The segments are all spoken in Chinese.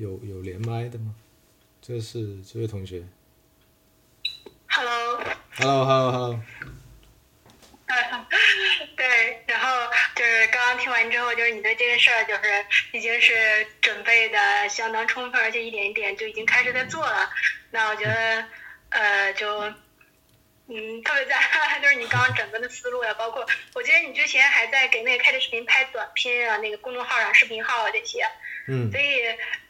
有有连麦的吗？这是这位同学。Hello，Hello，Hello，Hello。对，然后就是刚刚听完之后，就是你对这个事儿就是已经是准备的相当充分，而且一点一点就已经开始在做了。那我觉得，呃，就嗯，特别赞，就是你刚刚整个的思路呀，包括我觉得你之前还在给那个开着视频拍短片啊，那个公众号啊、视频号啊这些。嗯所以，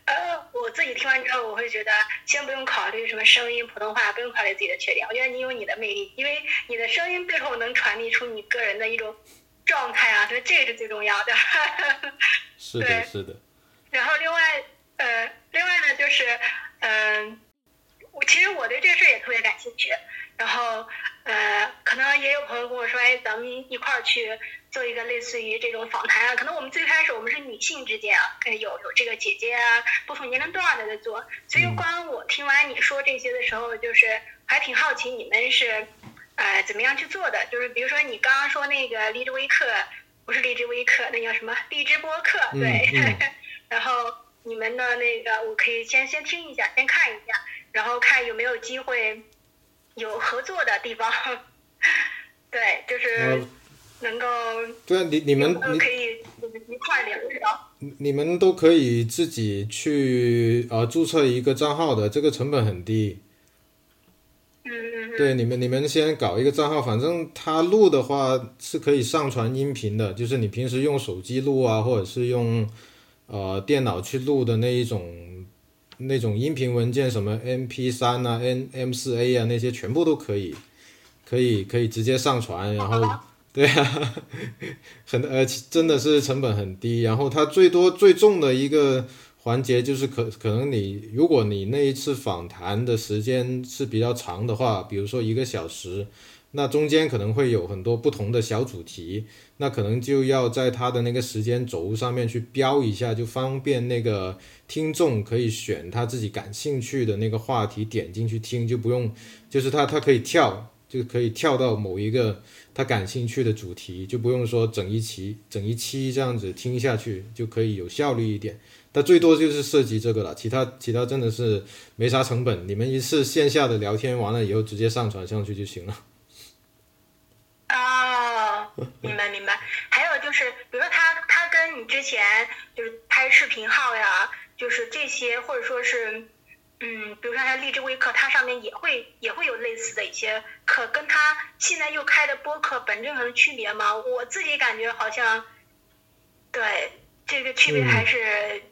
呃，我自己听完之后，我会觉得，先不用考虑什么声音、普通话，不用考虑自己的缺点。我觉得你有你的魅力，因为你的声音背后能传递出你个人的一种状态啊，所以这个是最重要的。是的，对是的。然后另外，呃，另外呢，就是，嗯、我其实我对这个事儿也特别感兴趣。咱们一块儿去做一个类似于这种访谈啊。可能我们最开始我们是女性之间啊，呃有有这个姐姐啊，不同年龄段的在做。所以，嗯光我听完你说这些的时候，就是还挺好奇你们是，呃，怎么样去做的？就是比如说你刚刚说那个荔枝微课，不是荔枝微课，那叫什么？荔枝播客，嗯对。嗯 然后你们的那个，我可以先先听一下，先看一下，然后看有没有机会有合作的地方。对，就是呃，能够对啊，你你们你可以一块聊一聊。你们都可以自己去呃注册一个账号的，这个成本很低。嗯嗯嗯。对，你们你们先搞一个账号，反正他录的话是可以上传音频的，就是你平时用手机录啊，或者是用呃电脑去录的那一种那种音频文件，什么 MP 三啊、N M 四 A 啊那些全部都可以，可以可以直接上传，然后 对啊，很呃其真的是成本很低，然后它最多最重的一个环节就是可可能你如果你那一次访谈的时间是比较长的话，比如说一个小时，那中间可能会有很多不同的小主题，那可能就要在它的那个时间轴上面去标一下，就方便那个听众可以选他自己感兴趣的那个话题点进去听，就不用就是他他可以跳，就可以跳到某一个他感兴趣的主题，就不用说整一期整一期这样子听下去，就可以有效率一点。但最多就是涉及这个了，其他其他真的是没啥成本，你们一次线下的聊天完了以后直接上传上去就行了。哦，明白明白。还有就是，比如说他他跟你之前就是拍视频号呀，就是这些，或者说是，嗯，比如说像荔枝微课，它上面也会也会有类似的一些课，跟它现在又开的播客本质上的区别吗？我自己感觉好像，对这个区别还是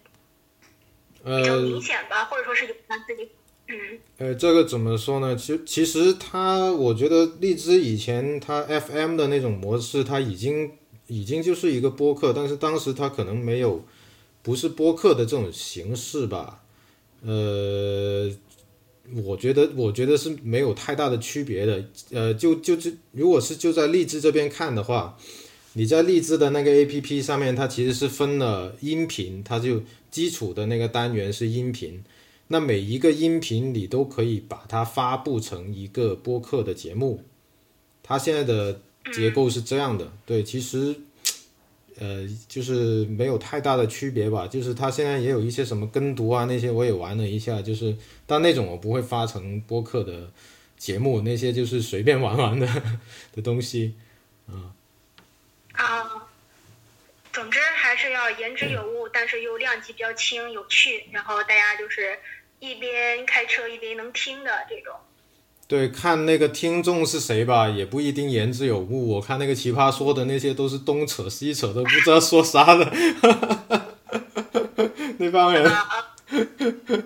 比较呃明显吧，或者说是有他自己，嗯呃，这个怎么说呢？其其实它，我觉得荔枝以前它 FM 的那种模式，它已经已经就是一个播客，但是当时它可能没有不是播客的这种形式吧。呃，我觉得我觉得是没有太大的区别的。呃，就就就如果是就在荔枝这边看的话，你在荔枝的那个 APP 上面，它其实是分了音频，它就基础的那个单元是音频。那每一个音频你都可以把它发布成一个播客的节目，它现在的结构是这样的。对，其实，呃，就是没有太大的区别吧。就是它现在也有一些什么跟读啊那些，我也玩了一下，就是但那种我不会发成播客的节目，那些就是随便玩玩的的东西。啊。总之还是要言之有物，但是又量级比较轻、有趣，然后大家就是一边开车一边能听的这种。对，看那个听众是谁吧，也不一定言之有物。我看那个奇葩说的那些都是东扯西扯，的不知道说啥的。那帮人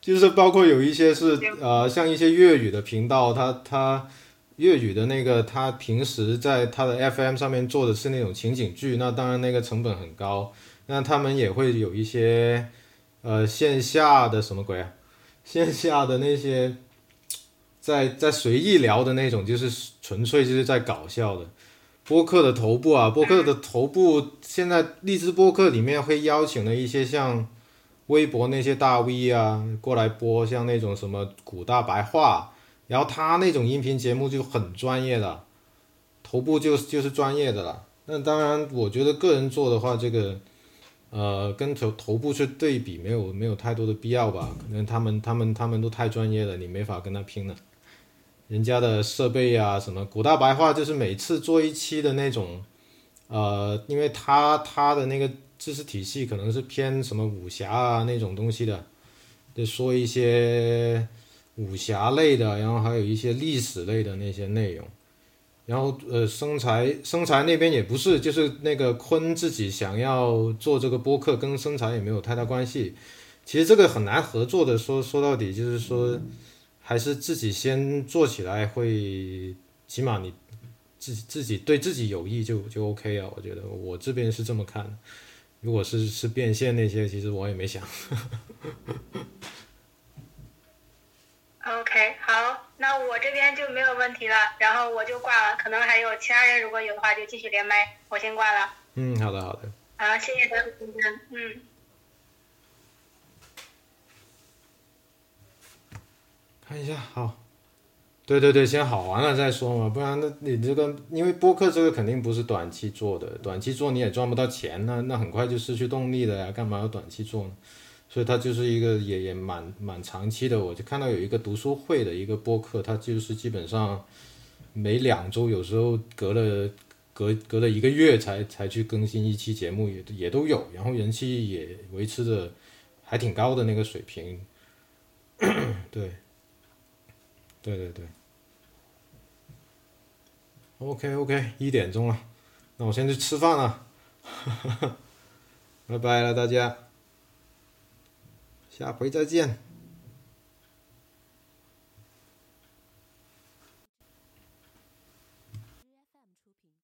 就是包括有一些是呃，像一些粤语的频道，他他粤语的那个，他平时在他的 FM 上面做的是那种情景剧，那当然那个成本很高。那他们也会有一些呃线下的什么鬼啊，线下的那些在在随意聊的那种，就是纯粹就是在搞笑的。播客的头部啊，播客的头部现在荔枝播客里面会邀请了一些像微博那些大 V 啊过来播，像那种什么古大白话，然后他那种音频节目就很专业的，头部就就是专业的了。那当然，我觉得个人做的话，这个呃，跟头头部去对比，没有没有太多的必要吧？可能他们他们他们都太专业了，你没法跟他拼了。人家的设备啊，什么古大白话，就是每次做一期的那种，呃，因为他他的那个知识体系可能是偏什么武侠啊那种东西的，就说一些武侠类的，然后还有一些历史类的那些内容。然后呃，生财生财那边也不是，就是那个坤自己想要做这个播客，跟生财也没有太大关系。其实这个很难合作的，说说到底就是说，还是自己先做起来会，起码你自自己对自己有益就就 OK 啊。我觉得我这边是这么看的。如果是是变现那些，其实我也没想。OK，好，那我这边就没有问题了，然后我就挂了。可能还有其他人，如果有的话就继续连麦，我先挂了。嗯，好的，好的。好，谢谢大家，嗯。看一下，好。对对对，先好完了再说嘛，不然那你这个，因为播客这个肯定不是短期做的，短期做你也赚不到钱，那那很快就失去动力了呀，干嘛要短期做呢？所以它就是一个也也蛮蛮长期的，我就看到有一个读书会的一个播客，它就是基本上每两周，有时候隔了隔隔了一个月才才去更新一期节目，也也都有，然后人气也维持着还挺高的那个水平。对，对对对。OK OK，一点钟了，那我先去吃饭了，拜拜了大家。下回再见。